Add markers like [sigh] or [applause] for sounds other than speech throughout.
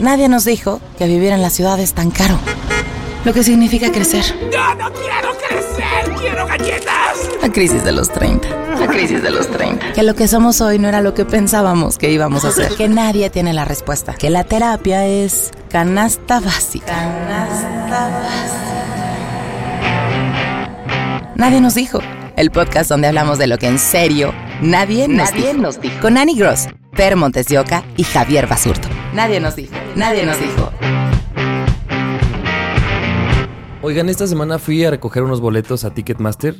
Nadie nos dijo que vivir en la ciudad es tan caro. Lo que significa crecer. ¡No, no quiero crecer! ¡Quiero galletas! La crisis de los 30. La crisis de los 30. Que lo que somos hoy no era lo que pensábamos que íbamos a hacer. Que nadie tiene la respuesta. Que la terapia es canasta básica. Canasta básica. Nadie nos dijo. El podcast donde hablamos de lo que en serio nadie, nos, Nadie dijo. nos dijo. Con Annie Gross, Per Montes de Oca y Javier Basurto. Nadie nos dijo. Nadie nos dijo. Oigan, esta semana fui a recoger unos boletos a Ticketmaster.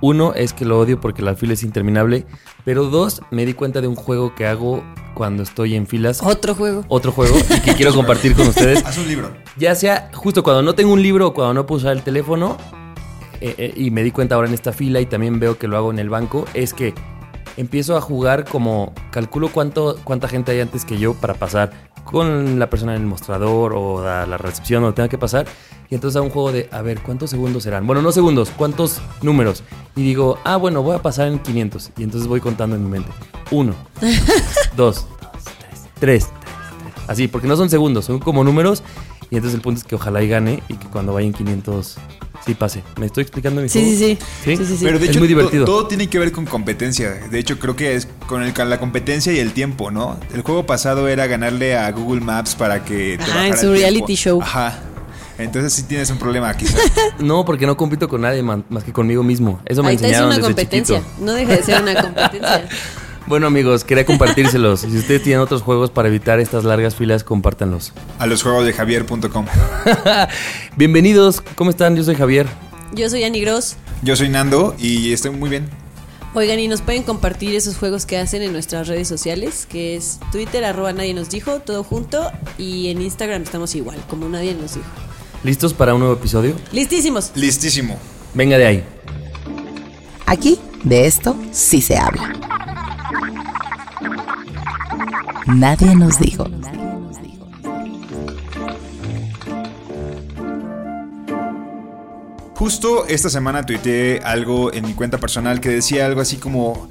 Uno es que lo odio porque la fila es interminable, pero dos, me di cuenta de un juego que hago cuando estoy en filas. Otro juego. Otro juego y que quiero compartir con ustedes. [laughs] Haz un libro. Ya sea justo cuando no tengo un libro o cuando no puedo usar el teléfono, eh, eh, y me di cuenta ahora en esta fila y también veo que lo hago en el banco, es que empiezo a jugar como calculo cuánto, cuánta gente hay antes que yo para pasar con la persona en el mostrador o a la recepción o tenga que pasar. Y entonces hago un juego de, a ver, ¿cuántos segundos serán? Bueno, no segundos, ¿cuántos números? Y digo, ah, bueno, voy a pasar en 500. Y entonces voy contando en mi mente. Uno, [laughs] dos, tres. Así, porque no son segundos, son como números. Y entonces el punto es que ojalá y gane y que cuando vaya en 500 sí pase. ¿Me estoy explicando mi Sí, juego? sí, sí. Sí, sí, sí. Pero de es hecho, muy divertido. to- todo tiene que ver con competencia. De hecho, creo que es con, el, la competencia y el tiempo, ¿no? El juego pasado era ganarle a Google Maps para que te Ajá, bajara en su tiempo. reality show. Ajá. Entonces sí tienes un problema quizás. [laughs] No, porque no compito con nadie man- más que conmigo mismo. Eso me Ahí está, es enseñaron una desde competencia. chiquito. No deja de ser una competencia. [laughs] Bueno, amigos, quería compartírselos. si ustedes tienen otros juegos para evitar estas largas filas, compártanlos. a los juegos de Javier.com. [laughs] Bienvenidos, ¿cómo están? Yo soy Javier. Yo soy Annie Gross. Yo soy Nando y estoy muy bien. Oigan, y nos pueden compartir esos juegos que hacen en nuestras redes sociales, que es Twitter, arroba nadie nos dijo, todo junto, y en Instagram estamos igual, como nadie nos dijo. ¿Listos para un nuevo episodio? Listísimos. Listísimo. Venga de ahí. Aquí, de esto, sí se habla. Nadie nos dijo. Justo esta semana tuiteé algo en mi cuenta personal que decía algo así como...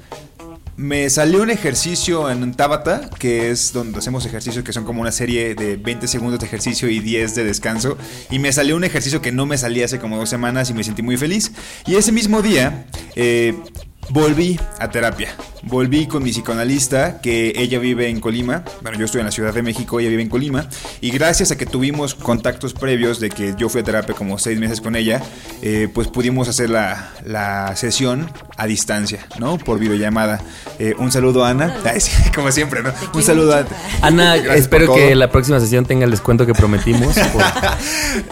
Me salió un ejercicio en Tabata, que es donde hacemos ejercicios que son como una serie de 20 segundos de ejercicio y 10 de descanso. Y me salió un ejercicio que no me salía hace como dos semanas y me sentí muy feliz. Y ese mismo día eh, volví a terapia. Volví con mi psicoanalista, que ella vive en Colima. Bueno, yo estoy en la Ciudad de México, ella vive en Colima. Y gracias a que tuvimos contactos previos de que yo fui a terapia como seis meses con ella, eh, pues pudimos hacer la, la sesión a distancia, ¿no? Por videollamada. Eh, un saludo a Ana. [laughs] Ay, sí, como siempre, ¿no? Un saludo a... Ana, espero que la próxima sesión tenga el descuento que prometimos. [laughs] por-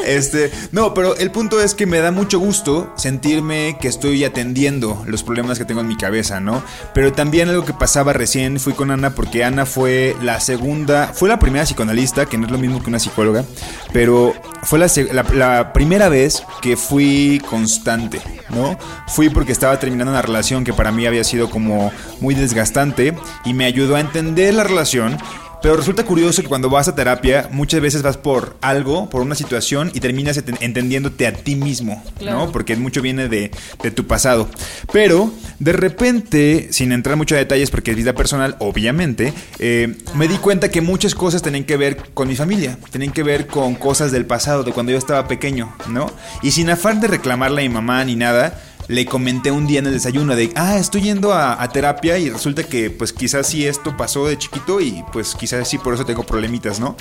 Este, no, pero el punto es que me da mucho gusto sentirme que estoy atendiendo los problemas que tengo en mi cabeza, ¿no? Pero también algo que pasaba recién fui con Ana porque Ana fue la segunda, fue la primera psicoanalista, que no es lo mismo que una psicóloga, pero fue la, la- la primera vez que fui constante, ¿no? Fui porque estaba terminando una relación que para mí había sido como muy desgastante y me ayudó a entender la relación pero resulta curioso que cuando vas a terapia, muchas veces vas por algo, por una situación y terminas enten- entendiéndote a ti mismo, Claro. ¿no? Porque mucho viene de, de tu pasado. Pero de repente, sin entrar mucho a detalles porque es vida personal, obviamente, eh, me di cuenta que muchas cosas tenían que ver con mi familia, tenían que ver con cosas del pasado, de cuando yo estaba pequeño, ¿no? Y sin afán de reclamarle a mi mamá ni nada, le comenté un día en el desayuno de, ah, estoy yendo a, a terapia y resulta que pues quizás sí esto pasó de chiquito y pues quizás sí por eso tengo problemitas, ¿no?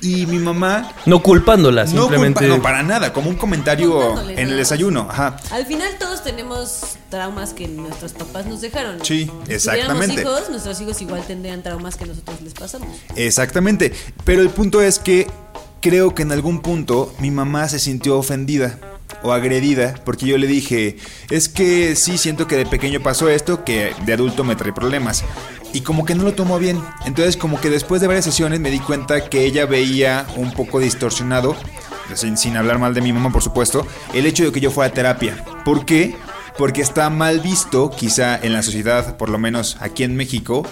Y mi mamá... no culpándola, No, simplemente. culpa- no, para nada, como un comentario en el desayuno, ajá. Al final todos tenemos traumas que nuestros papás nos dejaron. Sí, exactamente. hijos, nuestros hijos igual tendrían traumas que nosotros les pasamos. Exactamente, pero el punto es que creo que en algún punto mi mamá se sintió ofendida o agredida porque yo le dije, es que sí siento que de pequeño pasó esto, que de adulto me trae problemas. y como que no lo tomó bien. Entonces como que después de varias sesiones me di cuenta que ella veía un poco distorsionado, sin, hablar mal de mi mamá por supuesto, el hecho de que yo fuera a terapia. ¿Por qué? Porque está mal visto, quizá en la sociedad, por lo menos aquí en México,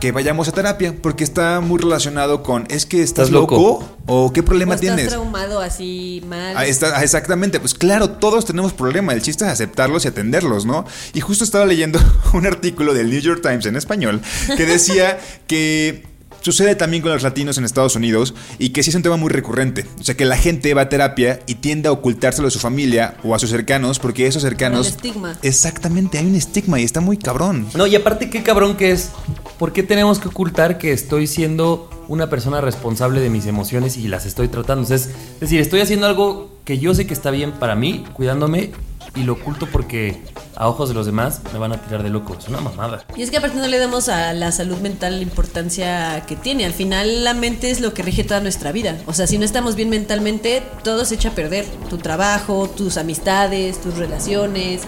que vayamos a terapia, porque está muy relacionado con, ¿es que estás, ¿Estás loco? loco? ¿O qué problema O estás tienes? traumado así mal. Ah, está- ah, exactamente, pues claro, todos tenemos problemas, el chiste es aceptarlos y atenderlos, ¿no? Y justo estaba leyendo [laughs] un artículo del New York Times en español que decía que sucede también con los latinos en Estados Unidos y que sí es un tema muy recurrente, o sea que la gente va a terapia y tiende a ocultárselo a su familia o a sus cercanos porque esos cercanos... el estigma. Exactamente, hay un estigma y está muy cabrón. No, y aparte, qué cabrón que es. ¿Por qué tenemos que ocultar que estoy siendo una persona responsable de mis emociones y las estoy tratando? O sea, es decir, estoy haciendo algo que yo sé que está bien para mí, cuidándome, y lo oculto porque a ojos de los demás me van a tirar de loco. Es una mamada. Y es que aparte no le damos a la salud mental la importancia que tiene. Al final la mente es lo que rige toda nuestra vida. O sea, si no estamos bien mentalmente, todo se echa a perder. Tu trabajo, tus amistades, tus relaciones,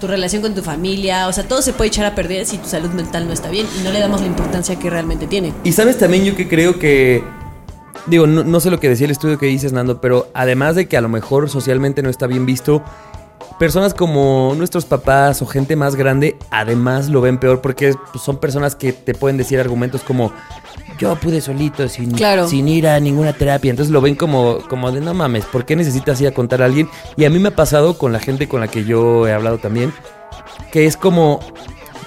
tu relación con tu familia. O sea, todo se puede echar a perder si tu salud mental no está bien y no le damos la importancia que realmente tiene. Y sabes también yo que creo que... Digo, no, no sé lo que decía el estudio que dices, Nando, pero además de que a lo mejor socialmente no está bien visto, personas como nuestros papás o gente más grande además lo ven peor porque pues, son personas que te pueden decir argumentos como yo pude solito sin, Claro. sin ir a ninguna terapia. Entonces lo ven como, como de no mames, ¿por qué necesitas ir a contar a alguien? Y a mí me ha pasado con la gente con la que yo he hablado también, que es como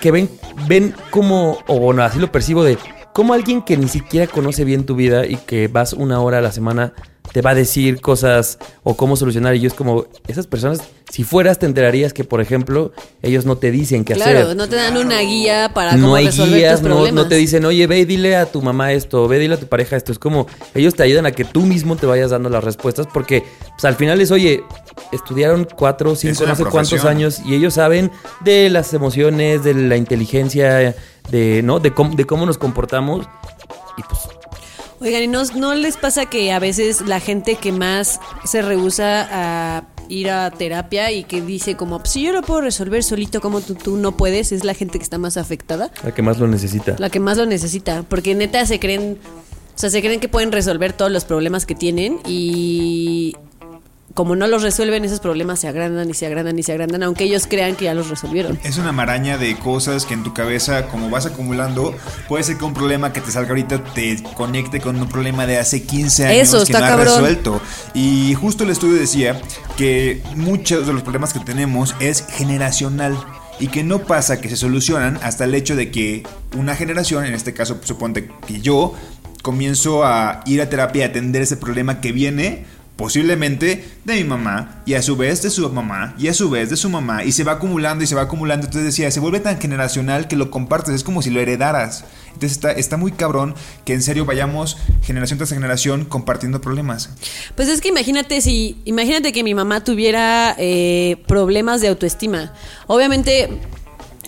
que ven, ven como, o bueno, así lo percibo de como alguien que ni siquiera conoce bien tu vida y que vas una hora a la semana te va a decir cosas o cómo solucionar. Y yo es como, esas personas, si fueras, te enterarías que, por ejemplo, ellos no te dicen qué Claro, hacer. no te dan una guía para No cómo hay resolver guías, tus no, problemas. no te dicen, oye, ve y dile a tu mamá esto, ve y dile a tu pareja esto. Es como, ellos te ayudan a que tú mismo te vayas dando las respuestas porque pues, al final es, oye, estudiaron cuatro, cinco, no sé cuántos años y ellos saben de las emociones, de la inteligencia, de, ¿no? De, cómo- de cómo nos comportamos. Y pues, Oigan, ¿y no, no les pasa que a veces la gente que más se rehúsa a ir a terapia y que dice como, "Pues, si yo lo puedo resolver solito como tú, tú no puedes, es la gente que está más afectada? la que más lo necesita. La que más lo necesita, porque neta se creen, o sea, se creen que pueden resolver todos los problemas que tienen y como no los resuelven, esos problemas se agrandan y se agrandan y se agrandan, aunque ellos crean que ya los resolvieron. Es una maraña de cosas que en tu cabeza, como vas acumulando, puede ser que un problema que te salga ahorita te conecte con un problema de hace 15 años Eso, que no cabrón. resuelto. Y justo el estudio decía que muchos de los problemas que tenemos es generacional. Y que no pasa que se solucionan hasta el hecho de que una generación, en este caso suponte que yo, comienzo a ir a terapia a atender ese problema que viene posiblemente de mi mamá y a su vez de su mamá y a su vez de su mamá y se va acumulando y se va acumulando. Entonces decía, se vuelve tan generacional que lo compartes, es como si lo heredaras. Entonces está, está muy cabrón que en serio vayamos generación tras generación compartiendo problemas. Pues es que imagínate si, imagínate que mi mamá tuviera eh, problemas de autoestima. Obviamente.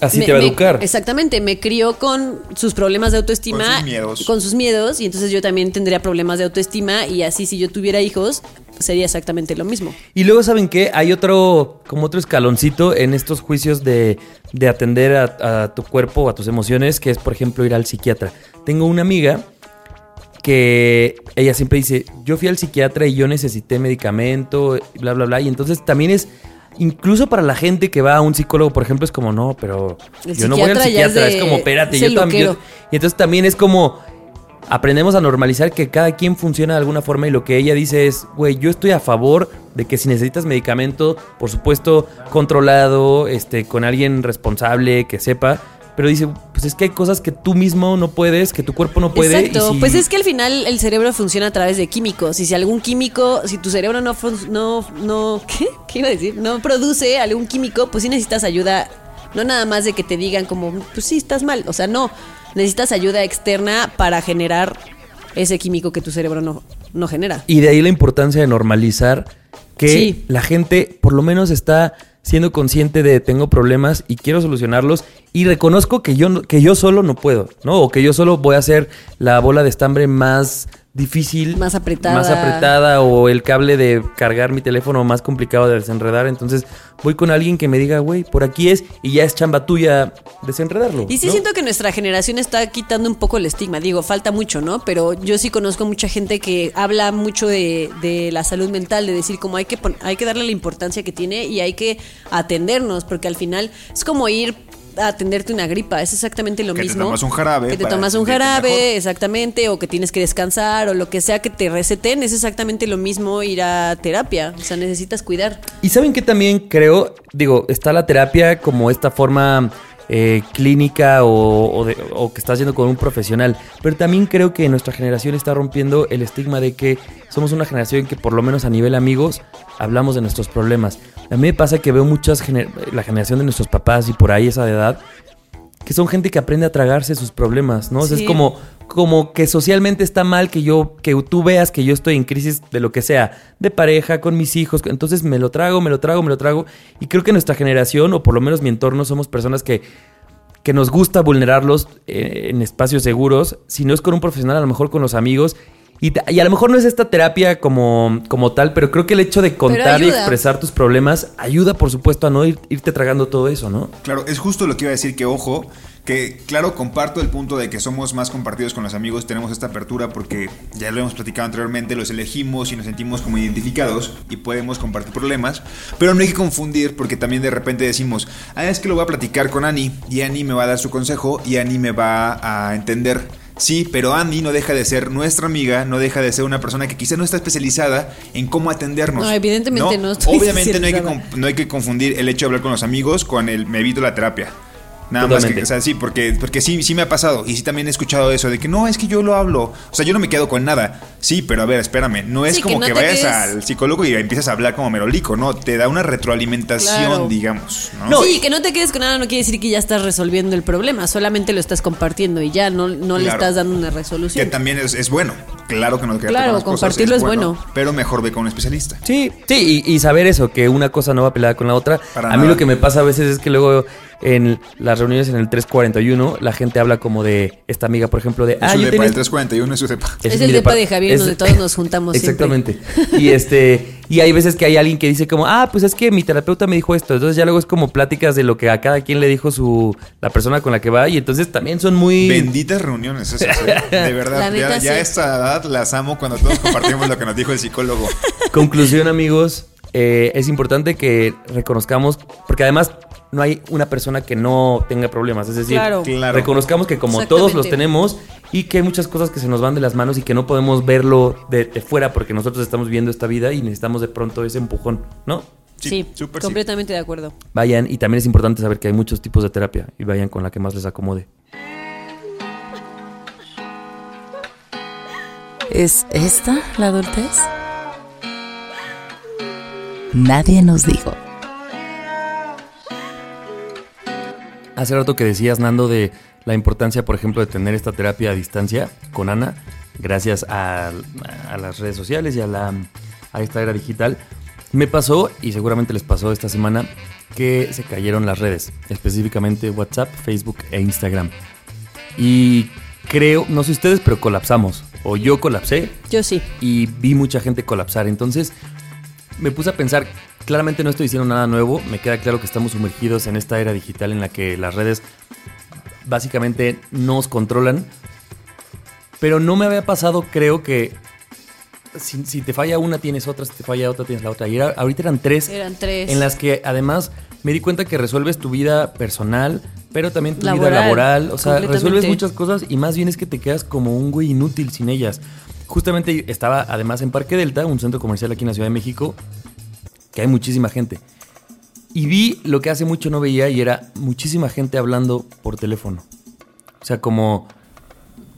Así me- te va a me- educar. Exactamente, me crió con sus problemas de autoestima. Con sus miedos. con sus miedos, y entonces yo también tendría problemas de autoestima. Y así, si yo tuviera hijos, sería exactamente lo mismo. Y luego, ¿saben qué? Hay otro, como otro escaloncito en estos juicios de, de atender a, a tu cuerpo, a tus emociones, que es, por ejemplo, ir al psiquiatra. Tengo una amiga que ella siempre dice, yo fui al psiquiatra y yo necesité medicamento, bla, bla, bla. Y entonces también es, incluso para la gente que va a un psicólogo, por ejemplo, es como, no, pero El yo no voy al psiquiatra es de- Es como, espérate, es yo también... Y entonces también es como, aprendemos a normalizar que cada quien funciona de alguna forma y lo que ella dice es, güey, yo estoy a favor de que si necesitas medicamento, por supuesto, controlado, este, con alguien responsable, que sepa, pero dice, pues es que hay cosas que tú mismo no puedes, que tu cuerpo no puede. Exacto, si- pues es que al final el cerebro funciona a través de químicos. Y si algún químico, si tu cerebro no, no, no, ¿qué? ¿Qué iba a decir? No produce algún químico, pues sí necesitas ayuda. No nada más de que te digan como, pues sí, estás mal. O sea, no. Necesitas ayuda externa para generar ese químico que tu cerebro no, no genera. Y de ahí la importancia de normalizar que Sí. la gente por lo menos está siendo consciente de tengo problemas y quiero solucionarlos y reconozco que yo, que yo solo no puedo, ¿no? O que yo solo voy a hacer la bola de estambre más difícil. Más apretada. Más apretada o el cable de cargar mi teléfono más complicado de desenredar. Entonces voy con alguien que me diga, güey, por aquí es y ya es chamba tuya desenredarlo. Y sí ¿no? siento que nuestra generación está quitando un poco el estigma. Digo, falta mucho, ¿no? Pero yo sí conozco mucha gente que habla mucho de, de la salud mental, de decir como hay que, hay que darle la importancia que tiene y hay que atendernos, porque al final es como ir a atenderte una gripa, es exactamente lo Que te mismo. tomas un jarabe Que te tomas un jarabe, mejor. exactamente, o que tienes que descansar, o lo que sea que te receten, es exactamente lo mismo ir a terapia. O sea, necesitas cuidar. Y saben que también creo, digo, está la terapia como esta forma eh, clínica o, o de- o que estás yendo con un profesional, pero también creo que nuestra generación está rompiendo el estigma de que somos una generación que por lo menos a nivel amigos hablamos de nuestros problemas. A mí me pasa que veo muchas, gener- la generación de nuestros papás y por ahí esa de edad, que son gente que aprende a tragarse sus problemas, ¿no? O sea, Sí. es como, como que socialmente está mal que yo, que tú veas que yo estoy en crisis de lo que sea, de pareja, con mis hijos, entonces me lo trago, me lo trago, me lo trago. Y creo que nuestra generación, o por lo menos mi entorno, somos personas que, que nos gusta vulnerarlos eh, en espacios seguros, si no es con un profesional, a lo mejor con los amigos. Y, y a lo mejor no es esta terapia como, como tal, pero creo que el hecho de contar y expresar tus problemas ayuda, por supuesto, a no ir- irte tragando todo eso, ¿no? Claro, es justo lo que iba a decir, que ojo, que claro, comparto el punto de que somos más compartidos con los amigos, tenemos esta apertura porque ya lo hemos platicado anteriormente, los elegimos y nos sentimos como identificados y podemos compartir problemas, pero no hay que confundir porque también de repente decimos, ah, es que lo voy a platicar con Ani y Ani me va a dar su consejo y Ani me va a entender. Sí, pero Andy no deja de ser nuestra amiga, no deja de ser una persona que quizá no está especializada en cómo atendernos. No, evidentemente no estoy Obviamente no hay, que, no hay que confundir el hecho de hablar con los amigos con el me evito la terapia. Nada más que, o sea, sí, porque, porque sí, sí me ha pasado. Y sí también he escuchado eso de que no, es que yo lo hablo. O sea, yo no me quedo con nada. Sí, pero a ver, espérame. No es Sí, que como no que, te vayas quedes- al psicólogo y empiezas a hablar como merolico, ¿no? Te da una retroalimentación, Claro. digamos. ¿no? sí, que no te quedes con nada no quiere decir que ya estás resolviendo el problema, solamente lo estás compartiendo y ya no, no le estás dando una Que resolución. también es, es bueno. Claro que no quedarte Claro, con cosas compartirlo es bueno. Pero mejor ve con un especialista. Sí, sí, y, y saber eso, que una cosa no va peleada con la otra. Para a mí nada. lo que me pasa a veces es que luego en las reuniones en el 341 la gente habla como de esta amiga, por ejemplo, de... Es su yo depa, tenía- el 341 es su depa. Es el depa de Javier, donde todos nos juntamos siempre. Exactamente. [laughs] Y este y hay veces que hay alguien que dice como, ah, pues es que mi terapeuta me dijo esto. Entonces ya luego es como pláticas de lo que a cada quien le dijo su la persona con la que va y entonces también son muy... Benditas reuniones esas, ¿eh? [laughs] De verdad, ya, ya sí. a esta edad las amo cuando todos compartimos lo que nos dijo el psicólogo. Conclusión, amigos, eh, es importante que reconozcamos, porque además no hay una persona que no tenga problemas, es decir, Claro. Claro. reconozcamos que como todos los tenemos y que hay muchas cosas que se nos van de las manos y que no podemos verlo de, de fuera porque nosotros estamos viendo esta vida y necesitamos de pronto ese empujón, ¿no? Sí, súper sí. completamente de acuerdo. Vayan, y también es importante saber que hay muchos tipos de terapia y vayan con la que más les acomode. ¿Es esta la adultez? Nadie nos dijo. Hace rato que decías, Nando, de la importancia, por ejemplo, de tener esta terapia a distancia con Ana, gracias a, a las redes sociales y a, la, a esta era digital. Me pasó, y seguramente les pasó esta semana, que se cayeron las redes, específicamente WhatsApp, Facebook e Instagram. Y creo, no sé ustedes, pero colapsamos. O yo colapsé, Yo sí. y vi mucha gente colapsar. Entonces me puse a pensar, claramente no estoy diciendo nada nuevo, me queda claro que estamos sumergidos en esta era digital en la que las redes básicamente nos controlan, pero no me había pasado, creo que si, si te falla una tienes otra, si te falla otra tienes la otra. Y era- ahorita eran tres Eran tres. en las que además me di cuenta que resuelves tu vida personal, pero también tu vida Laboral. O sea, resuelves muchas cosas y más bien es que te quedas como un güey inútil sin ellas. Justamente estaba además en Parque Delta, un centro comercial aquí en la Ciudad de México, que hay muchísima gente. Y vi lo que hace mucho no veía y era muchísima gente hablando por teléfono. O sea, como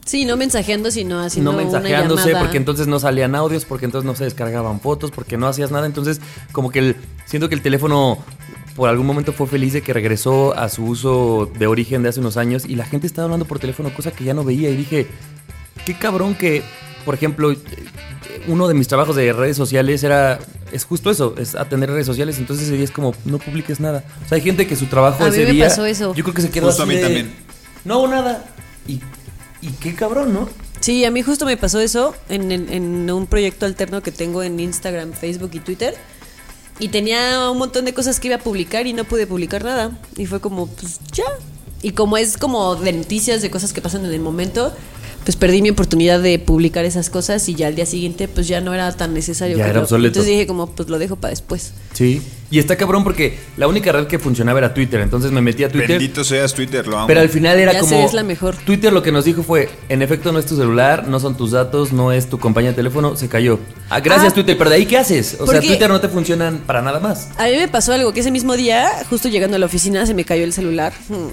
Sí, no mensajeando, sino haciendo no mensajeándose, porque entonces no salían audios, porque entonces no se descargaban fotos, porque no hacías nada. Entonces, como que el, siento que el teléfono por algún momento fue feliz de que regresó a su uso de origen de hace unos años y la gente estaba hablando por teléfono, cosa que ya no veía. Y dije, qué cabrón que, por ejemplo, eh, uno de mis trabajos de redes sociales era es justo eso, es atender redes sociales. Entonces ese día es como, no publiques nada. O sea, hay gente que su trabajo A mí ese me día. pasó eso. Yo creo que se quedó Justo a así mí de, también. No hago nada. Y, y qué cabrón, ¿no? Sí, a mí justo me pasó eso en, en- en un proyecto alterno que tengo en Instagram, Facebook y Twitter. Y tenía un montón de cosas que iba a publicar y no pude publicar nada. Y fue como, pues ya. Y como es como de noticias, de cosas que pasan en el momento, pues perdí mi oportunidad de publicar esas cosas y ya al día siguiente pues ya no era tan necesario. Ya que era lo- obsoleto. Entonces dije como, pues lo dejo para después. Sí. Y está cabrón porque la única red que funcionaba era Twitter. Entonces me metí a Twitter. Bendito seas Twitter, lo amo. Pero al final era Ya como. sé, es la mejor. Twitter lo que nos dijo fue: en efecto, no es tu celular, no son tus datos, no es tu compañía de teléfono, se cayó. Ah, gracias, Ah. Twitter, pero de ahí qué haces? O sea, Twitter no te funcionan para nada más. A mí me pasó algo que ese mismo día, justo llegando a la oficina, se me cayó el celular. hmm,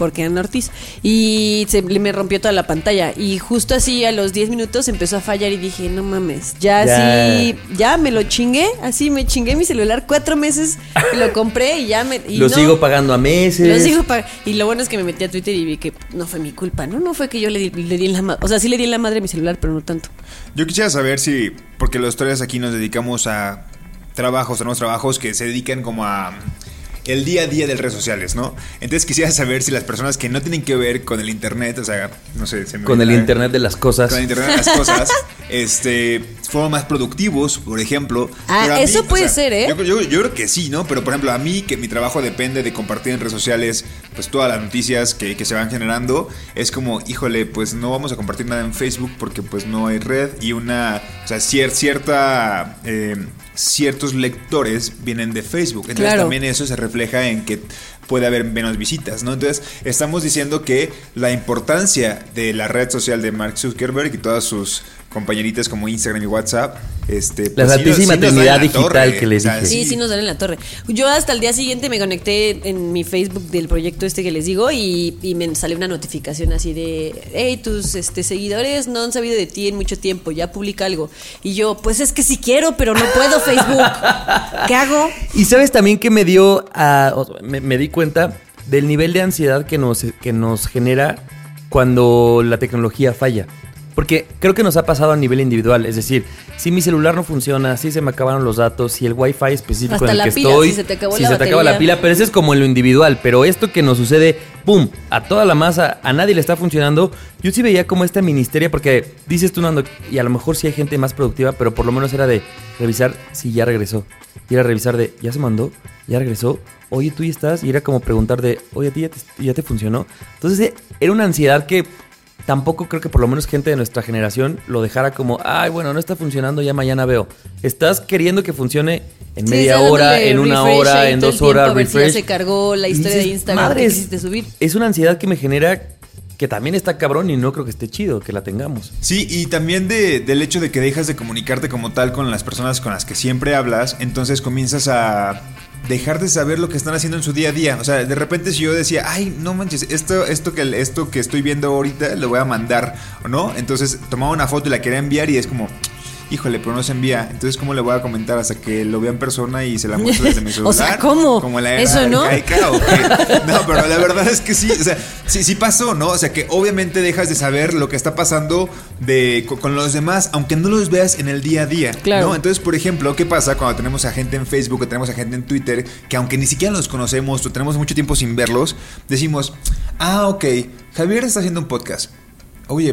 Porque en Ortiz. Y se le- me rompió toda la pantalla. Y justo así a los 10 minutos empezó a fallar y dije, no mames, ya, Ya. sí, ya me lo chingué. Así me chingué mi celular cuatro meses. lo compré y ya me. y lo no, sigo pagando a meses. Lo sigo Y lo bueno es que me metí a Twitter y vi que no fue mi culpa, ¿no? No fue que yo le, di- le di en la madre. O sea, sí le di en la madre a mi celular, pero no tanto. Yo quisiera saber si, porque los tres aquí nos dedicamos a trabajos, tenemos trabajos que se dedican como a el día a día de redes sociales, ¿no? Entonces quisiera saber si las personas que no tienen que ver con el internet, o sea, no sé, se me Con el internet de las cosas. con el internet de las [laughs] cosas, este, fueron más productivos, por ejemplo. Ah, eso puede ser, ¿eh? Yo, yo- yo creo que sí, ¿no? Pero por ejemplo, a mí, que mi trabajo depende de compartir en redes sociales, pues todas las noticias que, que se van generando, es como, híjole, pues no vamos a compartir nada en Facebook porque pues no hay red y una, o sea, cier- cierta, eh, ciertos lectores vienen de Facebook. Entonces Claro. también eso se refleja en que puede haber menos visitas, ¿no? Entonces, estamos diciendo que la importancia de la red social de Mark Zuckerberg y todas sus compañeritas como Instagram y WhatsApp, este, La pues, Santísima sí Trinidad digital torre, que les sea, dije. Sí, sí nos dan en la torre. Yo hasta el día siguiente me conecté en mi Facebook del proyecto este que les digo y, y me salió una notificación así de, hey, tus este, seguidores no han sabido de ti en mucho tiempo, ya publica algo. Y yo, pues es que sí quiero, pero no puedo Facebook. [laughs] ¿Qué hago? Y sabes también que me dio a. o sea, me, me di cuenta del nivel de ansiedad que nos, que nos genera cuando la tecnología falla. Porque creo que nos ha pasado a nivel individual. Es decir, si mi celular no funciona, si se me acabaron los datos, si el wifi específico Hasta en el la que pila, estoy. si se te acabó si la se te acaba la pila, pero ese es como en lo individual. Pero esto que nos sucede, ¡pum! A toda la masa, a nadie le está funcionando. Yo sí veía como esta ministeria, porque dices tú, Nando, y a lo mejor sí hay gente más productiva, pero por lo menos era de revisar si ya regresó. Y era revisar de, ¿ya se mandó? ¿Ya regresó? Oye, tú ya estás. Y era como preguntar de, oye, a ti ya te, ya te funcionó. Entonces era una ansiedad que tampoco creo que por lo menos gente de nuestra generación lo dejara como, ay, bueno, no está funcionando, ya mañana veo. Estás queriendo que funcione en Sí, media hora, en una refresh hora, en dos horas, si ya refresh. se cargó la historia de Instagram que "Madres, quisiste subir". Es una ansiedad que me genera que también está cabrón y no creo que esté chido que la tengamos. Sí, y también de- del hecho de que dejas de comunicarte como tal con las personas con las que siempre hablas, entonces comienzas a dejar de saber lo que están haciendo en su día a día. O sea, de repente si yo decía, ay, no manches, esto, esto, que, esto que estoy viendo ahorita lo voy a mandar, ¿o no? Entonces tomaba una foto y la quería enviar y es como... Híjole, pero no se envía. Entonces, ¿cómo le voy a comentar hasta que lo vea en persona y se la muestro desde mi celular? [laughs] O sea, ¿cómo? Como la era Eso, ¿no? arcaica, ¿o qué? No, pero la verdad es que sí, o sea, sí, sí pasó, ¿no? O sea, que obviamente dejas de saber lo que está pasando de, con, los demás, aunque no los veas en el día a día, Claro. ¿no? Entonces, por ejemplo, ¿qué pasa cuando tenemos a gente en Facebook o tenemos a gente en Twitter que aunque ni siquiera los conocemos o tenemos mucho tiempo sin verlos, decimos, ah, ok, Javier está haciendo un podcast. Oye,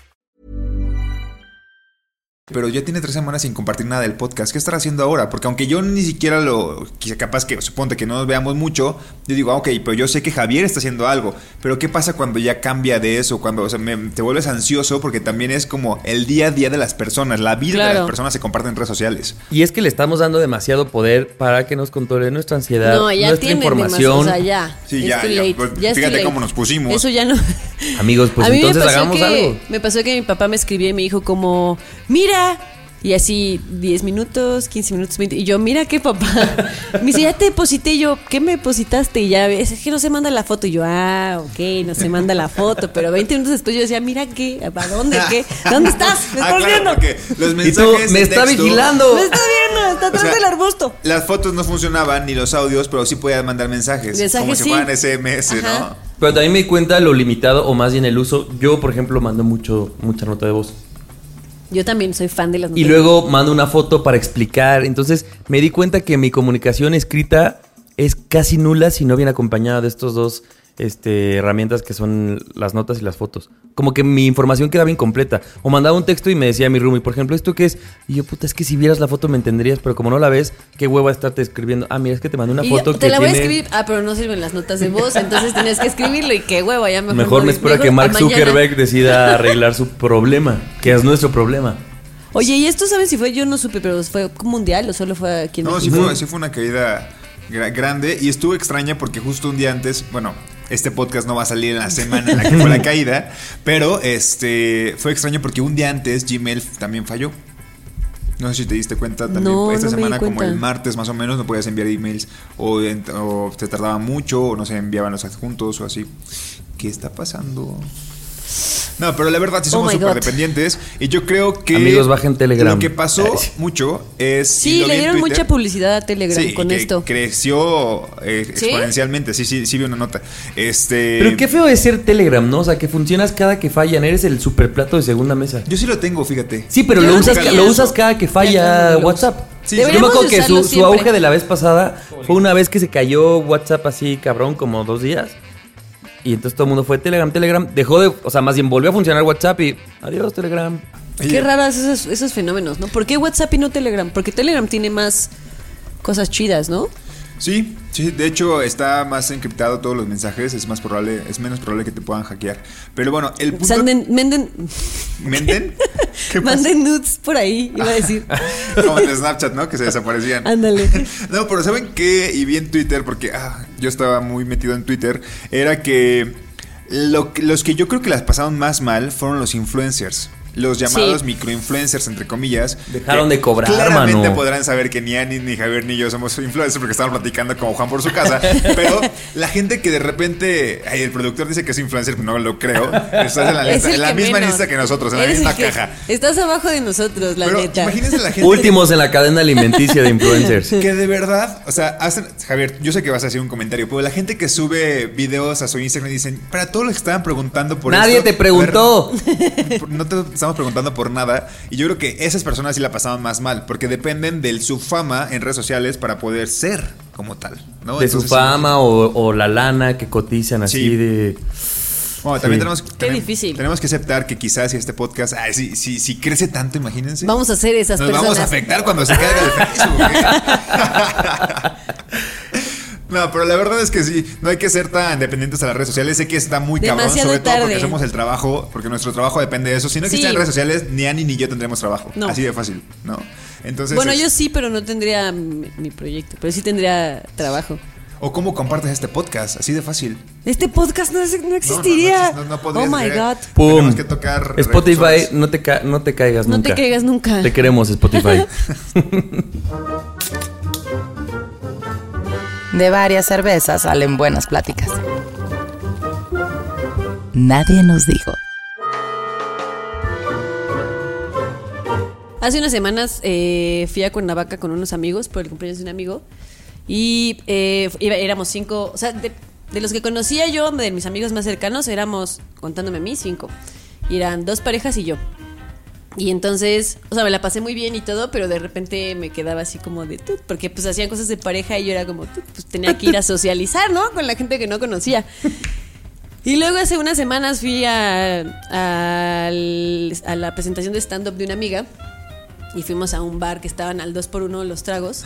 Pero ya tiene tres semanas sin compartir nada del podcast. ¿Qué estará haciendo ahora? Porque aunque yo ni siquiera lo. Quizá capaz que suponte que no nos veamos mucho, yo digo, ah, ok, pero yo sé que Javier está haciendo algo. Pero ¿qué pasa cuando ya cambia de eso? Cuando o sea, me- te vuelves ansioso porque también es como el día a día de las personas. La vida de las personas se comparte en redes sociales. Y es que le estamos dando demasiado poder para que nos controle nuestra ansiedad, No, ya nuestra información. demasiado, o sea, ya. Sí, Es ya, too ya, fíjate cómo nos pusimos. Eso ya no. Amigos, pues a mí entonces me pasó hagamos que, algo. Me pasó que mi papá me escribió y me dijo como, mira, Y así 10 minutos, 15 minutos, 20. Y yo, mira qué papá. Me dice, ya te deposité. Y yo, ¿qué me depositaste? Y ya, es que no se manda la foto. Y yo, ah, ok, no se manda la foto. Pero 20 minutos después yo decía, mira qué, ¿a dónde qué? ¿Dónde [laughs] estás? ¿Me Ah, estás claro, viendo? porque los Y tú, mensajes me está texto- vigilando. Me está viendo, está O atrás sea, del arbusto. Las fotos no funcionaban ni los audios, pero sí podías mandar mensajes. Mensajes, como si sí. fueran SMS, Ajá. ¿no? Pero también me di cuenta lo limitado o más bien el uso. Yo, por ejemplo, mando mucho, mucha nota de voz. Yo también soy fan de las Y notas. luego mando una foto para explicar. Entonces me di cuenta que mi comunicación escrita es casi nula si no viene acompañada de estos dos este, herramientas que son las notas y las fotos. Como que mi información quedaba incompleta. O mandaba un texto y me decía mi roomie, por ejemplo, ¿esto qué es? Y yo, puta, es que si vieras la foto me entenderías, pero como no la ves, qué hueva estarte escribiendo. Ah, mira, es que te mandé una Y foto ya, que te la voy a escribir. Ah, pero no sirven las notas de voz, entonces tienes que escribirlo y qué huevo, ya mejor. Mejor me espero a mejor que Mark mañana. Zuckerberg decida arreglar su problema, que es nuestro problema. Oye, ¿y esto saben si fue? Yo no supe, pero ¿fue mundial o solo fue aquí en No, sí fue, sí fue una caída gra- grande y estuvo extraña porque justo un día antes, bueno, este podcast no va a salir en la semana en la que fue la [laughs] caída, pero este fue extraño porque un día antes Gmail también falló. No sé si te diste cuenta también. No, Esta no semana, como el martes más o menos, no podías enviar emails o, o te tardaba mucho o no se enviaban los adjuntos o así. ¿Qué está pasando? No, pero la verdad sí Oh somos súper dependientes y yo creo que Amigos, bajen Telegram. lo que pasó mucho es... Sí, le dieron Twitter. mucha publicidad a Telegram Sí, con que esto. Creció eh, ¿Sí? exponencialmente. Sí, sí, sí vi una nota. Este. Pero qué feo es ser Telegram, ¿no? O sea, que funcionas cada que fallan, eres el superplato de segunda mesa. Yo sí lo tengo, fíjate. Sí, pero lo usas, lo usas cada que falla WhatsApp. Sí, Yo me acuerdo que su, su auge de la vez pasada fue una vez que se cayó WhatsApp así, cabrón, como dos días. Y entonces todo el mundo fue Telegram, Telegram. Dejó de, o sea, más bien volvió a funcionar WhatsApp y adiós Telegram. Qué raras esos, esos fenómenos, ¿no? ¿Por qué WhatsApp y no Telegram? Porque Telegram tiene más cosas chidas, ¿no? Sí, sí, de hecho está más encriptado todos los mensajes, es más probable, es menos probable que te puedan hackear. Pero bueno, el punto Sanden, menden, ¿Menden? [laughs] ¿Qué manden nudes por ahí, iba a decir. [laughs] Como en Snapchat, ¿no? Que se desaparecían. Ándale. [laughs] No, pero ¿saben qué? Y vi en Twitter, porque ah, yo estaba muy metido en Twitter, era que, lo que- los que yo creo que las pasaron más mal fueron los influencers. Los llamados Sí. microinfluencers, entre comillas. Dejaron de cobrar, Claramente mano. podrán saber que ni Ani, ni Javier, ni yo somos influencers porque estamos platicando como Juan por su casa. [laughs] pero la gente que de repente. Ay, el productor dice que es influencer, pero no lo creo. Estás en la, [laughs] lista, en la misma menos. lista que nosotros, en la misma caja. Estás abajo de nosotros, la Pero neta. imagínense la gente. Últimos en la cadena alimenticia de influencers. [laughs] Que de verdad, o sea, hacen, Javier, yo sé que vas a hacer un comentario, pero la gente que sube videos a su Instagram dicen, para todos los que estaban preguntando por Nadie esto, te preguntó. ver, no te estamos preguntando por nada. Y yo creo que esas personas sí la pasaban más mal, porque dependen de su fama en redes sociales para poder ser como tal. ¿no? De su fama o, o la lana que cotizan así Sí. de... Bueno, también Sí. tenemos, Qué también difícil. tenemos que aceptar que quizás si este podcast, ay, si, si, si crece tanto, imagínense. Vamos a ser esas Nos personas. vamos a afectar cuando se caiga el Facebook. [laughs] No, pero la verdad es que sí, no hay que ser tan dependientes a las redes sociales. Sé que está muy cabrón, sobre todo porque hacemos el trabajo, porque nuestro trabajo depende de eso. Si no Sí. existieran redes sociales, ni Ani ni yo tendremos trabajo. No. Así de fácil, ¿no? Entonces, Bueno, es- yo sí, pero no tendría mi, proyecto, pero sí tendría trabajo. O cómo compartes este podcast, así de fácil. Este podcast no, es- no No, no, no existiría. no- no podrías oh my god. ¡Pum! Tenemos que tocar Spotify, no te, ca- no te caigas No nunca. te caigas nunca. Te queremos, Spotify. [laughs] [laughs] De varias cervezas salen buenas pláticas. Nadie nos dijo. Hace unas semanas eh, fui a Cuernavaca con unos amigos por el cumpleaños de un amigo y eh, éramos cinco, o sea, de, de los que conocía yo, de mis amigos más cercanos, éramos, contándome a mí, cinco. Y eran dos parejas y yo. Y entonces, o sea, me la pasé muy bien y todo, pero de repente me quedaba así como de tut, porque pues hacían cosas de pareja y yo era como, tut, pues tenía que ir a [laughs] socializar, ¿no? Con la gente que no conocía. Y luego hace unas semanas fui a, a la presentación de stand-up de una amiga y fuimos a un bar que estaban al 2 por 1 los tragos.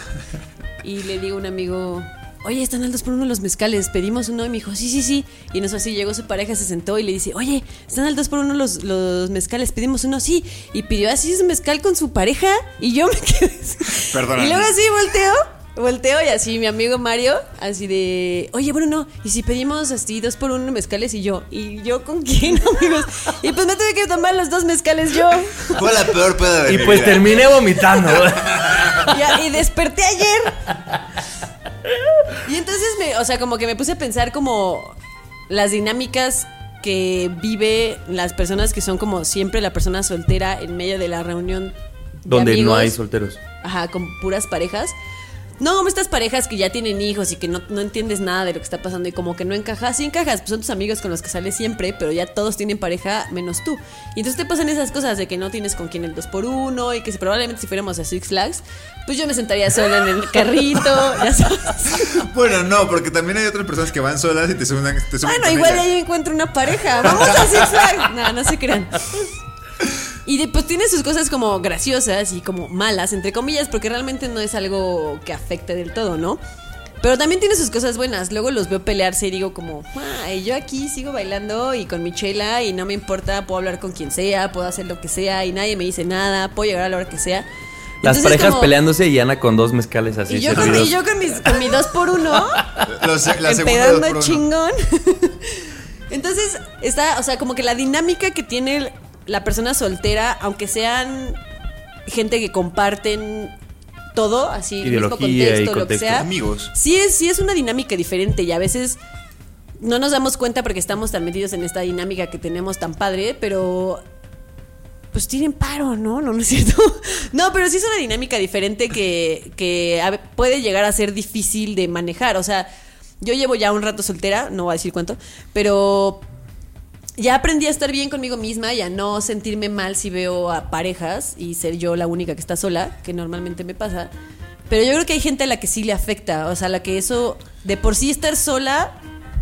Y le digo a un amigo, oye, están al 2 por 1 los mezcales, pedimos uno. Y me dijo, sí, sí, sí. Y no sé así, llegó su pareja, se sentó y le dice, oye, están al 2 por 1 los, los mezcales, pedimos uno, sí. Y pidió así su mezcal con su pareja y yo me quedé así. Perdóname. Y luego así volteo volteo y así mi amigo Mario, así de, oye Bruno, ¿y si pedimos así dos por uno mezcales y yo? ¿Y yo con quién, [laughs] amigos? Y pues me tuve que tomar los dos mezcales yo. Fue la peor peda de Y mi pues vida. terminé vomitando. [laughs] Y, y desperté ayer. Y entonces me, o sea, como que me puse a pensar como las dinámicas que vive las personas que son como siempre la persona soltera en medio de la reunión. de Donde no hay solteros. Ajá, con puras parejas. No, como estas parejas que ya tienen hijos y que no, no entiendes nada de lo que está pasando y como que no encajas. Sí encajas, pues son tus amigos con los que sales siempre, pero ya todos tienen pareja menos tú. Y entonces te pasan esas cosas de que no tienes con quién el 2 por uno y que si probablemente si fuéramos a Six Flags, pues yo me sentaría sola en el carrito, [laughs] ya sabes. Bueno, no, porque también hay otras personas que van solas y te suben, te suben Bueno, igual ellas. ahí encuentro una pareja. Vamos a Six Flags. No, no se crean. Y de- pues tiene sus cosas como graciosas y como malas, entre comillas, porque realmente no es algo que afecte del todo, ¿no? Pero también tiene sus cosas buenas. Luego los veo pelearse y digo como, ay, yo aquí sigo bailando y con mi chela y no me importa, puedo hablar con quien sea, puedo hacer lo que sea y nadie me dice nada, puedo llegar a la hora que sea. Las Entonces, parejas como- peleándose y Ana con dos mezcales así Y yo, con, y yo con, mis, con mi dos por uno. Los- la segunda empedando dos por uno. chingón. [laughs] Entonces, está, o sea, como que la dinámica que tiene la persona soltera, aunque sean gente que comparten todo, así, mismo Ideología y contexto, lo que contexto. sea. Amigos. Sí es, sí es una dinámica diferente y a veces no nos damos cuenta porque estamos tan metidos en esta dinámica que tenemos tan padre, pero pues tienen paro, ¿no? No, no es cierto. [laughs] No, pero sí es una dinámica diferente que, que puede llegar a ser difícil de manejar. O sea, yo llevo ya un rato soltera, no voy a decir cuánto, pero ya aprendí a estar bien conmigo misma y a no sentirme mal si veo a parejas y ser yo la única que está sola, que normalmente me pasa. Pero yo creo que hay gente a la que sí le afecta, o sea, a la que eso, de por sí estar sola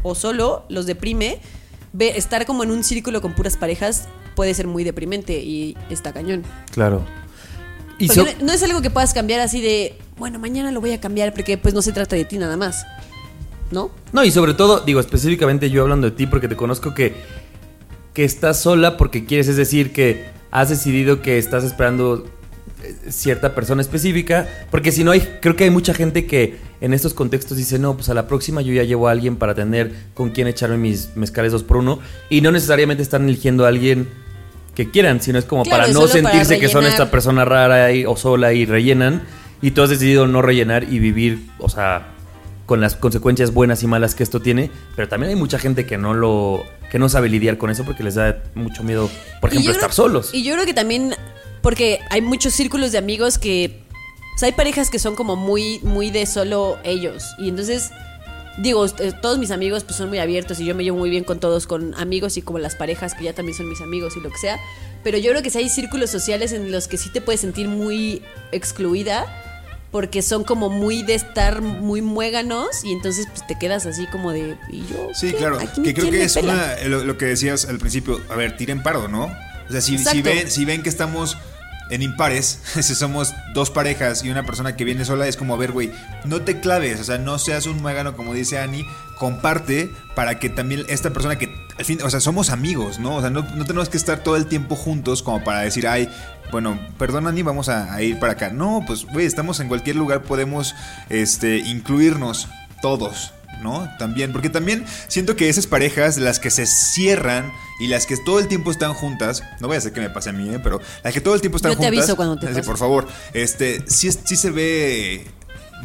o solo, los deprime. Ve, estar como en un círculo con puras parejas puede ser muy deprimente y está cañón. Claro. Y so- no, no es algo que puedas cambiar así de, bueno, mañana lo voy a cambiar porque pues no se trata de ti nada más. ¿No? No, y sobre todo, digo, específicamente yo hablando de ti porque te conozco que, que estás sola porque quieres, es decir, que has decidido que estás esperando eh, cierta persona específica, porque si no hay, creo que hay mucha gente que en estos contextos dice, no, pues a la próxima yo ya llevo a alguien para tener con quien echarme mis mezcales dos por uno, y no necesariamente están eligiendo a alguien que quieran, sino es como Claro, para no para sentirse que son esta persona rara y- o sola y rellenan, y tú has decidido no rellenar y vivir, o sea, con las consecuencias buenas y malas que esto tiene, pero también hay mucha gente que no lo que no sabe lidiar con eso porque les da mucho miedo, por ejemplo, creo- estar solos. Y yo creo que también, porque hay muchos círculos de amigos que. O sea, hay parejas que son como muy, muy de solo ellos. Y entonces, digo, eh, todos mis amigos pues son muy abiertos y yo me llevo muy bien con todos, con amigos y como las parejas que ya también son mis amigos y lo que sea. Pero yo creo que sí hay círculos sociales en los que sí te puedes sentir muy excluida. Porque son como muy de estar muy muéganos y entonces pues te quedas así como de... ¿y yo Sí, qué? claro. Aquí Que creo que es una, lo, lo que decías al principio. A ver, tiren paro, ¿no? O sea, si, si, ven, si ven que estamos en impares, [laughs] si somos dos parejas y una persona que viene sola, es como, a ver, güey, no te claves, o sea, no seas un muégano, como dice Ani, comparte para que también esta persona que, al fin, o sea, somos amigos, ¿no? O sea, no, no tenemos que estar todo el tiempo juntos como para decir, ay, bueno, perdón Ani, vamos a, a ir para acá. No, pues, güey, estamos en cualquier lugar, podemos este, incluirnos todos. ¿no? También, porque también siento que esas parejas, las que se cierran y las que todo el tiempo están juntas, no voy a hacer que me pase a mí, ¿eh? pero las que todo el tiempo están Yo te juntas, aviso cuando te sí, pase. por favor, este, sí, es- sí se ve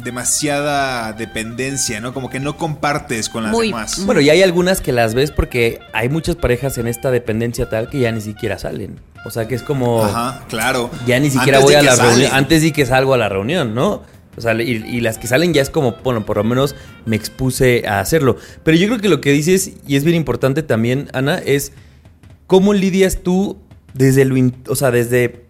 demasiada dependencia, ¿no? Como que no compartes con las Muy. demás. Bueno, y hay algunas que las ves porque hay muchas parejas en esta dependencia tal que ya ni siquiera salen. O sea, que es como Ajá, claro. ya ni siquiera Antes voy a la reunión, antes de que salgo a la reunión, ¿no? O sea, y, y las que salen ya es como, bueno, por lo menos me expuse a hacerlo. Pero yo creo que lo que dices, y es bien importante también, Ana, es cómo lidias tú desde lo, in- o sea, desde,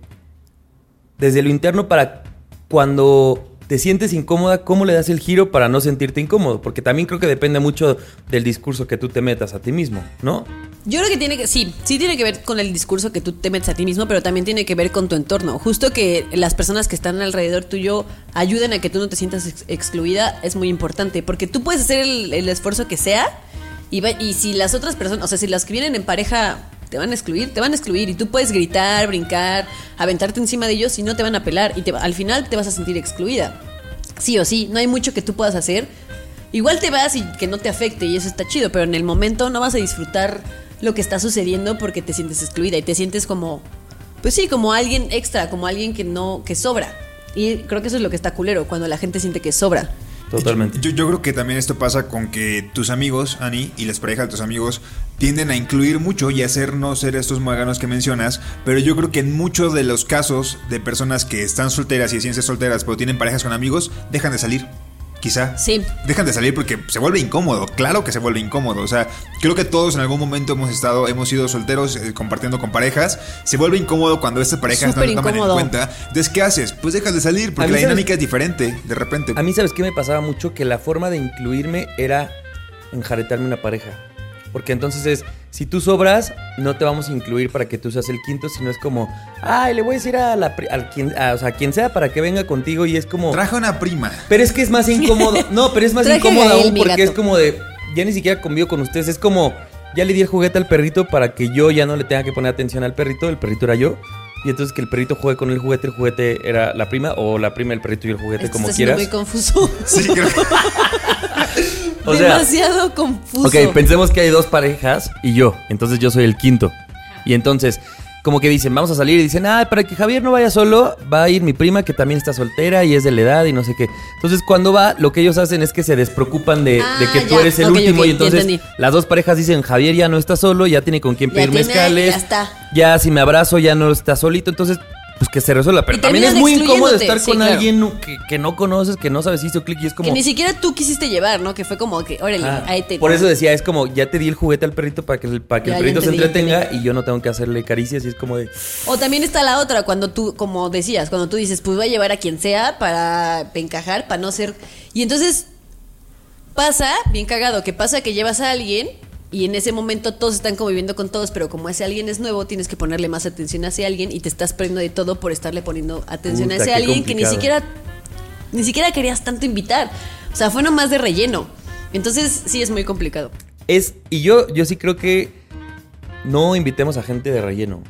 desde lo interno para cuando te sientes incómoda, cómo le das el giro para no sentirte incómodo. Porque también creo que depende mucho del discurso que tú te metas a ti mismo, ¿no? Yo creo que tiene que, sí, sí tiene que ver con el discurso que tú te metes a ti mismo, pero también tiene que ver con tu entorno. Justo que las personas que están alrededor tuyo ayuden a que tú no te sientas ex- excluida es muy importante, porque tú puedes hacer el, esfuerzo que sea y, y si las otras personas, o sea, si las que vienen en pareja te van a excluir, te van a excluir y tú puedes gritar, brincar, aventarte encima de ellos y no te van a pelar y al final te vas a sentir excluida. sí o sí, no hay mucho que tú puedas hacer. Igual te vas y que no te afecte y eso está chido, pero en el momento no vas a disfrutar lo que está sucediendo porque te sientes excluida y te sientes como, pues sí, como alguien extra, como alguien que no, que sobra. Y creo que eso es lo que está culero, cuando la gente siente que sobra. Totalmente. Yo, yo creo que también esto pasa con que tus amigos, Ani, y las parejas de tus amigos tienden a incluir mucho y hacer no ser estos maganos que mencionas, pero yo creo que en muchos de los casos de personas que están solteras y ciencias solteras, pero tienen parejas con amigos, dejan de salir. Quizá. Sí. Dejan de salir porque se vuelve incómodo. Claro que se vuelve incómodo. O sea, creo que todos en algún momento hemos estado, hemos sido solteros eh, compartiendo con parejas. Se vuelve incómodo cuando estas parejas no lo toman en cuenta. Entonces, ¿qué haces? Pues dejas de salir A porque mí, la ¿sabes? dinámica es diferente de repente. A mí, ¿sabes qué me pasaba mucho? Que la forma de incluirme era enjaretarme una pareja. Porque entonces es, si tú sobras, no te vamos a incluir para que tú seas el quinto, sino es como, ay, le voy a decir a la pri- al quien, a- o sea, a quien sea para que venga contigo y es como... Traje una prima. Pero es que es más [laughs] incómodo. No, pero es más incómodo aún porque es como de. Ya ni siquiera convivo con ustedes. Es como. Ya le di el juguete al perrito para que yo ya no le tenga que poner atención al perrito. El perrito era yo. Y entonces que el perrito juegue con el juguete. El juguete era la prima. O la prima, el perrito y el juguete, Esto como está quieras. muy confuso. Sí, creo [laughs] O sea, Demasiado confuso. ok, pensemos que hay dos parejas y yo. Entonces yo soy el quinto. Y entonces, como que dicen, vamos a salir y dicen, ah, para que Javier no vaya solo, va a ir mi prima que también está soltera y es de la edad y no sé qué. Entonces, cuando va, lo que ellos hacen es que se despreocupan de, Ah, de que tú ya, eres el último y ya entonces las dos parejas dicen, Javier ya no está solo, ya tiene con quién Ya pedir tiene, mezcales. ya está. Ya si me abrazo ya no está solito, entonces pues que se resuelva. Pero también es muy incómodo estar sí, con claro. alguien que, que no conoces, que no sabes si hizo clic y es como... Que ni siquiera tú quisiste llevar, ¿no? Que fue como que, órale, Ah, ahí te. por eso decía, es como, ya te di el juguete al perrito para que el, para que Ya, el perrito entendí, se entretenga y yo no tengo que hacerle caricias y es como de... O también está la otra, cuando tú, como decías, cuando tú dices, pues voy a llevar a quien sea para encajar, para no ser. Y entonces pasa, bien cagado, que pasa que llevas a alguien y en ese momento todos están conviviendo con todos, pero como ese alguien es nuevo, tienes que ponerle más atención a ese alguien y te estás perdiendo de todo por estarle poniendo atención a ese alguien que ni siquiera, ni siquiera querías tanto invitar. O sea, fue nomás de relleno. Entonces sí es muy complicado. Es, y yo, yo sí creo que no invitemos a gente de relleno,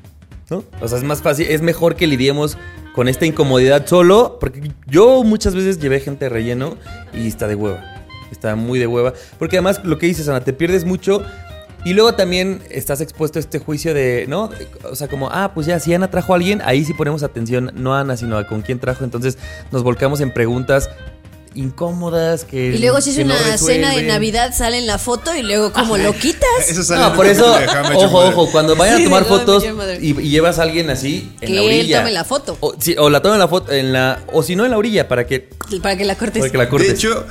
¿no? O sea, es más fácil, es mejor que lidiemos con esta incomodidad solo, porque yo muchas veces llevé gente de relleno y está de hueva, está muy de hueva, porque además lo que dices, Ana, te pierdes mucho y luego también estás expuesto a este juicio de, ¿no? O sea, como, ah, pues ya, si Ana trajo a alguien, ahí sí ponemos atención, no a Ana, sino a con quién trajo, entonces nos volcamos en preguntas incómodas que Y luego si es que no una cena de. Navidad, sale en la foto y luego como lo quitas. Eso sale No, por eso, ojo, ojo, cuando vayan Sí, a tomar fotos y, y llevas a alguien así en Que la él orilla. tome la foto. O, sí, o la tome en la foto, en la, o si no en la orilla, para que, Para que la cortes. para que la cortes. De hecho,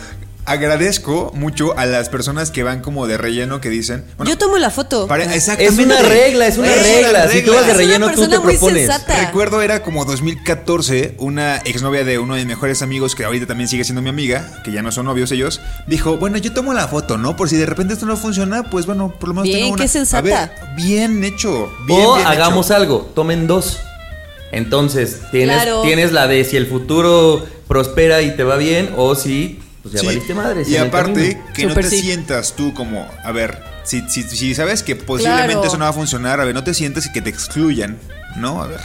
agradezco mucho a las personas que van como de relleno que dicen. bueno, Yo tomo la foto. para- es una regla, es una Es regla. Si tú vas de relleno, tú te propones. sensata. Recuerdo era como 2014, una exnovia de uno de mis mejores amigos, que ahorita también sigue siendo mi amiga, que ya no son novios ellos, dijo, bueno, yo tomo la foto, ¿no? Por si de repente esto no funciona, pues bueno, por lo menos Bien, tengo una. qué sensata. A ver, bien hecho. Bien, o bien hagamos hecho. algo, tomen dos. Entonces, tienes, Claro. tienes la de si el futuro prospera y te va bien, o si pues ya Sí, valiste madres. Y aparte, que no te sí. sientas tú como, a ver, si, si, si sabes que posiblemente Claro. eso no va a funcionar, a ver, no te sientes y que te excluyan, ¿no? A ver.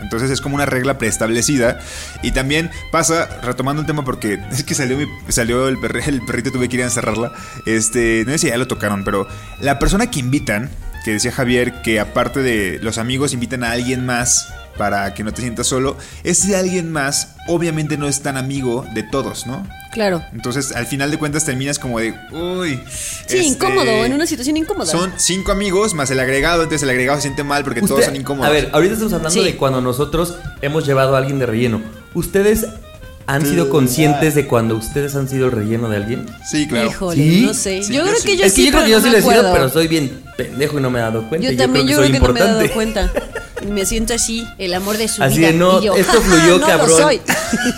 Entonces es como una regla preestablecida. Y también pasa, retomando el tema, porque [laughs] es que salió, mi- salió el, perri- el perrito, tuve que ir a encerrarla. Este, no sé si ya lo tocaron, pero la persona que invitan, que decía Javier, que aparte de los amigos invitan a alguien más para que no te sientas solo, ese alguien más obviamente no es tan amigo de todos, ¿no? Claro. Entonces, al final de cuentas terminas como de, uy. Sí, este, incómodo, en una situación incómoda. Son cinco amigos más el agregado, entonces el agregado se siente mal porque todos son incómodos. A ver, ahorita estamos hablando Sí. de cuando nosotros hemos llevado a alguien de relleno. ¿Ustedes han sido conscientes de cuando ustedes han sido el relleno de alguien? Sí, claro. Híjole, ¿Sí? no sé. Sí, yo yo creo sí. que yo es que sí, yo creo que yo no sí lo he sido, pero soy bien pendejo y no me he dado cuenta. Yo también, yo que creo soy que no me he dado importante. cuenta. [laughs] Me siento así, el amor de su Así vida. de no, y yo, esto "Ja, ja, fluyó no cabrón. Lo soy.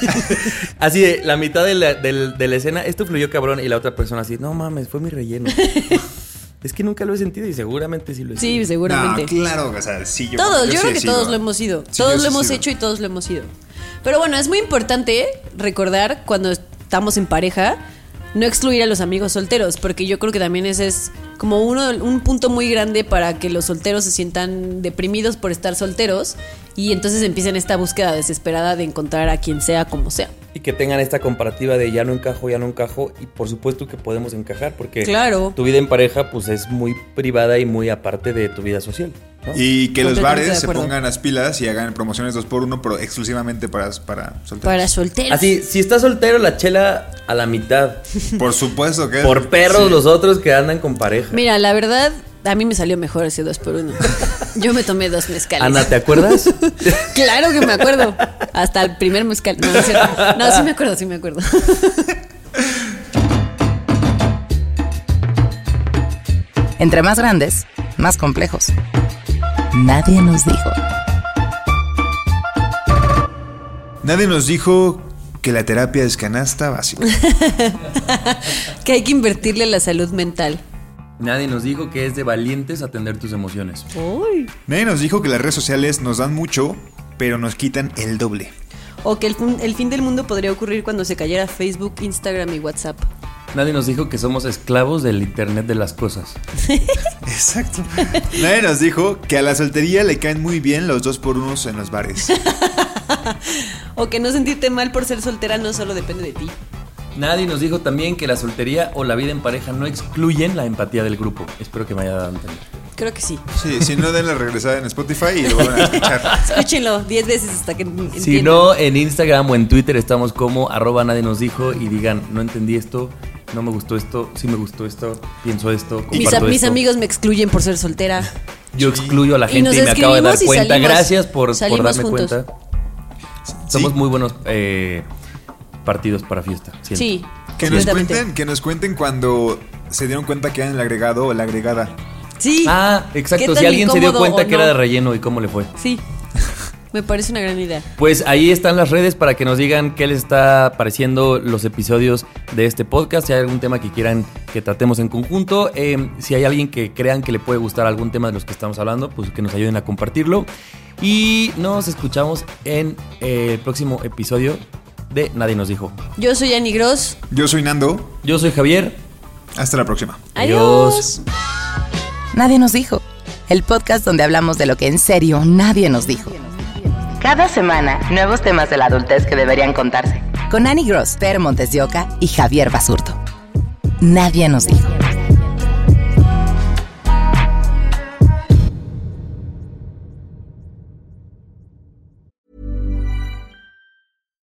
[laughs] Así de la mitad de la, del- de la escena, esto fluyó cabrón y la otra persona así, no mames, fue mi relleno. [laughs] es que nunca lo he sentido y seguramente sí lo he Sí, seguramente. No, claro, o sea, sí, yo. Todos, yo, creo que sido. todos lo hemos sido. Sí, todos lo hemos sido. hecho y todos lo hemos sido. Pero bueno, es muy importante recordar cuando estamos en pareja no excluir a los amigos solteros, porque yo creo que también ese es como uno, un punto muy grande para que los solteros se sientan deprimidos por estar solteros y entonces empiecen esta búsqueda desesperada de encontrar a quien sea como sea. Y que tengan esta comparativa de ya no encajo, ya no encajo. Y por supuesto que podemos encajar porque Claro. tu vida en pareja pues es muy privada y muy aparte de tu vida social. ¿No? Y que los bares se pongan las pilas y hagan promociones dos por uno, pero exclusivamente para, para solteros. Para solteros. Así, si estás soltero, la chela a la mitad. [laughs] Por supuesto que Por perros Sí. los otros que andan con pareja. Mira, la verdad, a mí me salió mejor ese dos por uno. [laughs] Yo me tomé dos mezcales. Ana, ¿te acuerdas? [laughs] Claro que me acuerdo. Hasta el primer mezcal. No, no. No, sí me acuerdo, sí me acuerdo. Entre más grandes, más complejos. Nadie nos dijo. Nadie nos dijo que la terapia es canasta básica. [laughs] Que hay que invertirle a la salud mental. Nadie nos dijo que es de valientes atender tus emociones. Uy. Nadie nos dijo que las redes sociales nos dan mucho, pero nos quitan el doble. O que el fin del mundo podría ocurrir cuando se cayera Facebook, Instagram y WhatsApp. Nadie nos dijo que somos esclavos del Internet de las cosas. [laughs] Exacto. Nadie nos dijo que a la soltería le caen muy bien los dos por unos en los bares. [laughs] O que no sentirte mal por ser soltera no solo depende de ti. Nadie nos dijo también que la soltería o la vida en pareja no excluyen la empatía del grupo. Espero que me haya dado a entender. Creo que sí. Sí, si no den la regresada en Spotify y lo van a escuchar. [laughs] Escúchenlo 10 veces hasta que Si no, en Instagram o en Twitter estamos como arroba nadie nos dijo y digan, no entendí esto, no me gustó esto, sí me gustó esto, pienso esto, mis, mis esto. amigos me excluyen por ser soltera. [laughs] Yo excluyo a la gente y, me acabo de dar cuenta. salimos- Gracias por, darme juntos. cuenta. Somos Sí. muy buenos eh, partidos para fiesta. siento. Sí. Que nos cuenten, que nos cuenten cuando se dieron cuenta que eran el agregado o la agregada. Sí. Ah, ¿Qué exacto. Si alguien se dio cuenta que era de relleno y cómo le fue. Sí. Me parece una gran idea. Pues ahí están las redes para que nos digan qué les está pareciendo los episodios de este podcast. Si hay algún tema que quieran que tratemos en conjunto. eh, si hay alguien que crean que le puede gustar algún tema de los que estamos hablando, pues que nos ayuden a compartirlo. Y nos escuchamos en el próximo episodio de Nadie nos dijo. Yo soy Annie Gross. Yo soy Nando. Yo soy Javier. Hasta la próxima. Adiós. Nadie nos dijo. El podcast donde hablamos de lo que en serio nadie nos dijo. Cada semana, nuevos temas de la adultez que deberían contarse. Con Annie Gross, Per Montes de Oca y Javier Basurto. Nadie nos dijo.